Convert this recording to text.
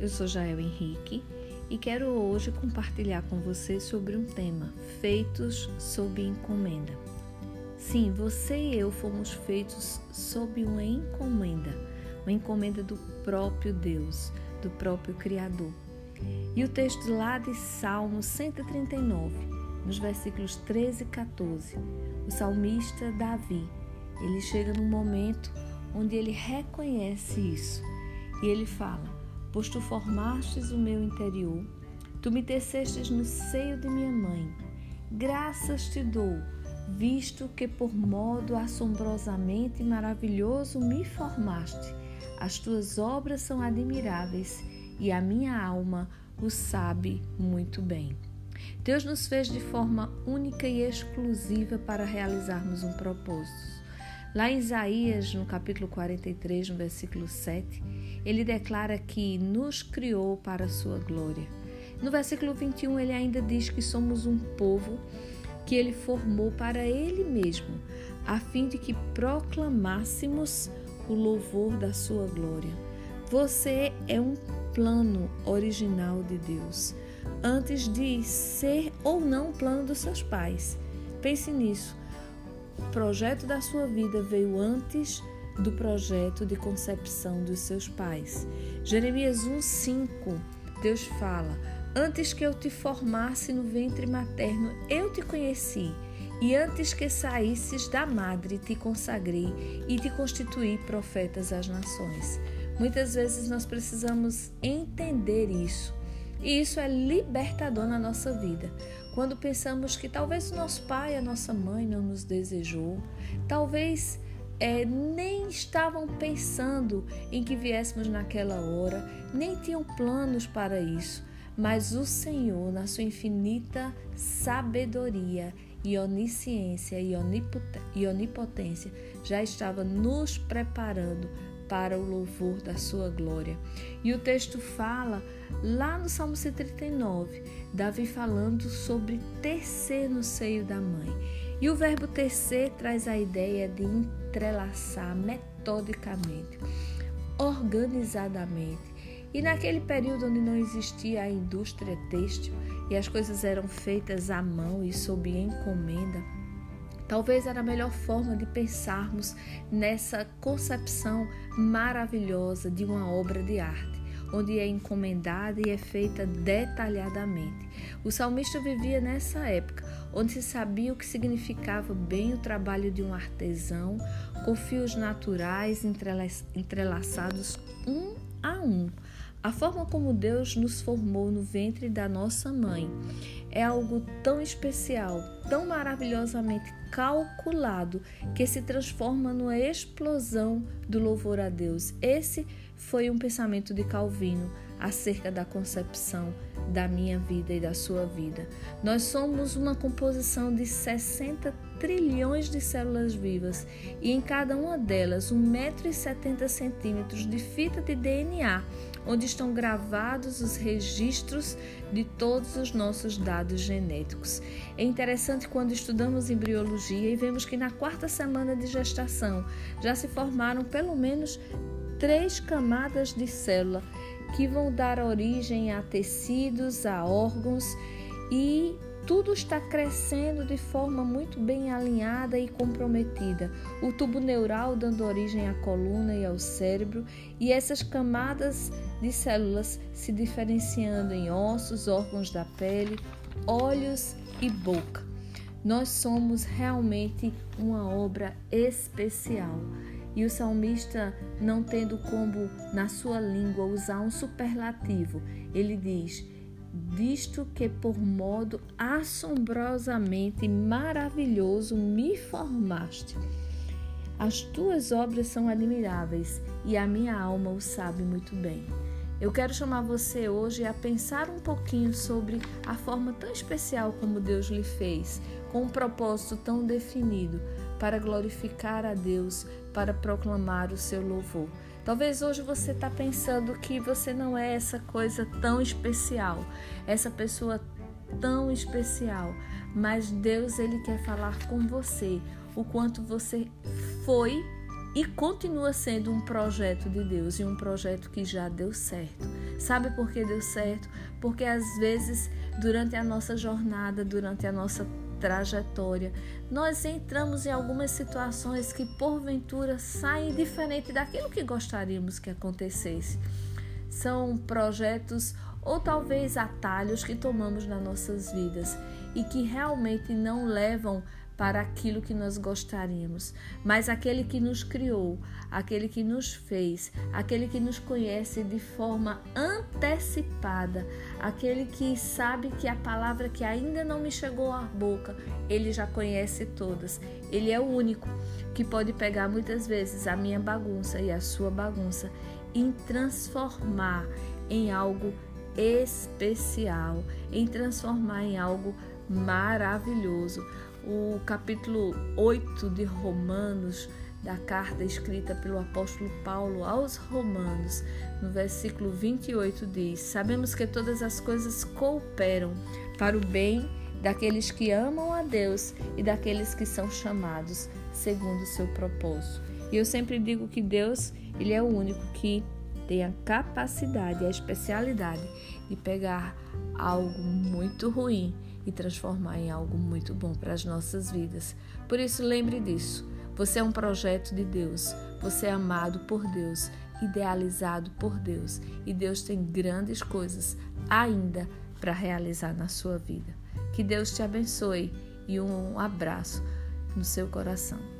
Eu sou Jael Henrique e quero hoje compartilhar com você sobre um tema: feitos sob encomenda. Sim, você e eu fomos feitos sob uma encomenda, uma encomenda do próprio Deus, do próprio Criador. E o texto lá de Salmo 139, nos versículos 13 e 14, o salmista Davi, ele chega num momento onde ele reconhece isso e ele fala: pois tu formastes o meu interior, tu me tecestes no seio de minha mãe. Graças te dou, visto que por modo assombrosamente maravilhoso me formaste. As tuas obras são admiráveis e a minha alma o sabe muito bem. Deus nos fez de forma única e exclusiva para realizarmos um propósito. Lá em Isaías, no capítulo 43, no versículo 7, ele declara que nos criou para a sua glória. No versículo 21, ele ainda diz que somos um povo que ele formou para ele mesmo, a fim de que proclamássemos o louvor da sua glória. Você é um plano original de Deus, antes de ser ou não plano dos seus pais. Pense nisso. O projeto da sua vida veio antes do projeto de concepção dos seus pais. Jeremias 1:5, Deus fala: Antes que eu te formasse no ventre materno, eu te conheci, e antes que saísses da madre, te consagrei e te constituí profetas às nações. Muitas vezes nós precisamos entender isso. E isso é libertador na nossa vida. Quando pensamos que talvez o nosso pai, a nossa mãe não nos desejou, talvez é, nem estavam pensando em que viéssemos naquela hora, nem tinham planos para isso, mas o Senhor, na sua infinita sabedoria e onisciência e onipotência, já estava nos preparando para o louvor da sua glória. E o texto fala lá no Salmo 139, Davi falando sobre tecer no seio da mãe. E o verbo tecer traz a ideia de entrelaçar metodicamente, organizadamente. E naquele período onde não existia a indústria têxtil e as coisas eram feitas à mão e sob encomenda, Talvez era a melhor forma de pensarmos nessa concepção maravilhosa de uma obra de arte, onde é encomendada e é feita detalhadamente. O salmista vivia nessa época, onde se sabia o que significava bem o trabalho de um artesão, com fios naturais entrelaçados um a um. A forma como Deus nos formou no ventre da nossa mãe é algo tão especial, tão maravilhosamente calculado, que se transforma numa explosão do louvor a Deus. Esse foi um pensamento de Calvino acerca da concepção da minha vida e da sua vida. Nós somos uma composição de 60 trilhões de células vivas e em cada uma delas 1,70m de fita de DNA, onde estão gravados os registros de todos os nossos dados genéticos. É interessante quando estudamos embriologia e vemos que na quarta semana de gestação já se formaram pelo menos três camadas de célula que vão dar origem a tecidos, a órgãos e tudo está crescendo de forma muito bem alinhada e comprometida. O tubo neural dando origem à coluna e ao cérebro, e essas camadas de células se diferenciando em ossos, órgãos da pele, olhos e boca. Nós somos realmente uma obra especial. E o salmista, não tendo como na sua língua usar um superlativo, ele diz: Visto que por modo assombrosamente maravilhoso me formaste. As tuas obras são admiráveis e a minha alma o sabe muito bem. Eu quero chamar você hoje a pensar um pouquinho sobre a forma tão especial como Deus lhe fez, com um propósito tão definido para glorificar a Deus, para proclamar o seu louvor. Talvez hoje você está pensando que você não é essa coisa tão especial, essa pessoa tão especial, mas Deus ele quer falar com você o quanto você foi e continua sendo um projeto de Deus e um projeto que já deu certo. Sabe por que deu certo? Porque às vezes, durante a nossa jornada, durante a nossa trajetória, nós entramos em algumas situações que porventura saem diferente daquilo que gostaríamos que acontecesse. São projetos ou talvez atalhos que tomamos nas nossas vidas e que realmente não levam para aquilo que nós gostaríamos, mas aquele que nos criou, aquele que nos fez, aquele que nos conhece de forma antecipada, aquele que sabe que a palavra que ainda não me chegou à boca, ele já conhece todas. Ele é o único que pode pegar muitas vezes a minha bagunça e a sua bagunça e transformar em algo especial, em transformar em algo maravilhoso o capítulo 8 de Romanos, da carta escrita pelo apóstolo Paulo aos Romanos, no versículo 28 diz: Sabemos que todas as coisas cooperam para o bem daqueles que amam a Deus e daqueles que são chamados segundo o seu propósito. E eu sempre digo que Deus, ele é o único que tem a capacidade, a especialidade de pegar algo muito ruim e transformar em algo muito bom para as nossas vidas. Por isso, lembre disso. Você é um projeto de Deus. Você é amado por Deus, idealizado por Deus. E Deus tem grandes coisas ainda para realizar na sua vida. Que Deus te abençoe e um abraço no seu coração.